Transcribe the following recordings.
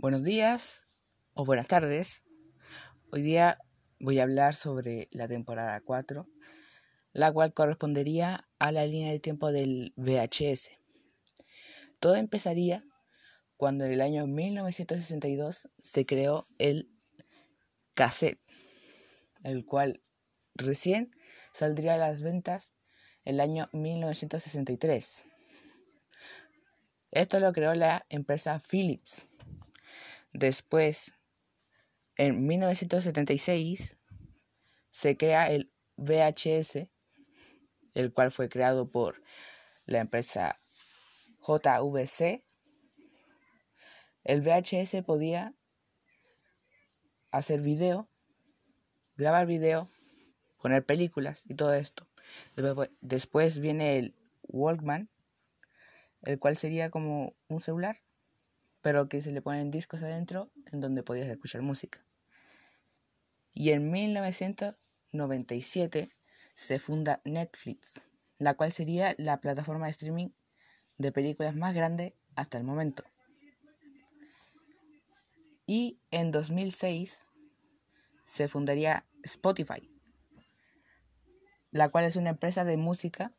Buenos días o buenas tardes. Hoy día voy a hablar sobre la temporada 4, la cual correspondería a la línea de tiempo del VHS. Todo empezaría cuando en el año 1962 se creó el cassette, el cual recién saldría a las ventas el año 1963. Esto lo creó la empresa Philips. Después, en 1976, se crea el VHS, el cual fue creado por la empresa JVC. El VHS podía hacer video, grabar video, poner películas y todo esto. Después viene el Walkman, el cual sería como un celular, pero que se le ponen discos adentro en donde podías escuchar música. Y en 1997 se funda Netflix, la cual sería la plataforma de streaming de películas más grande hasta el momento. Y en 2006 se fundaría Spotify, la cual es una empresa de música,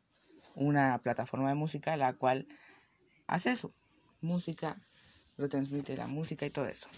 una plataforma de música, la cual hace eso, música, retransmite la música y todo eso.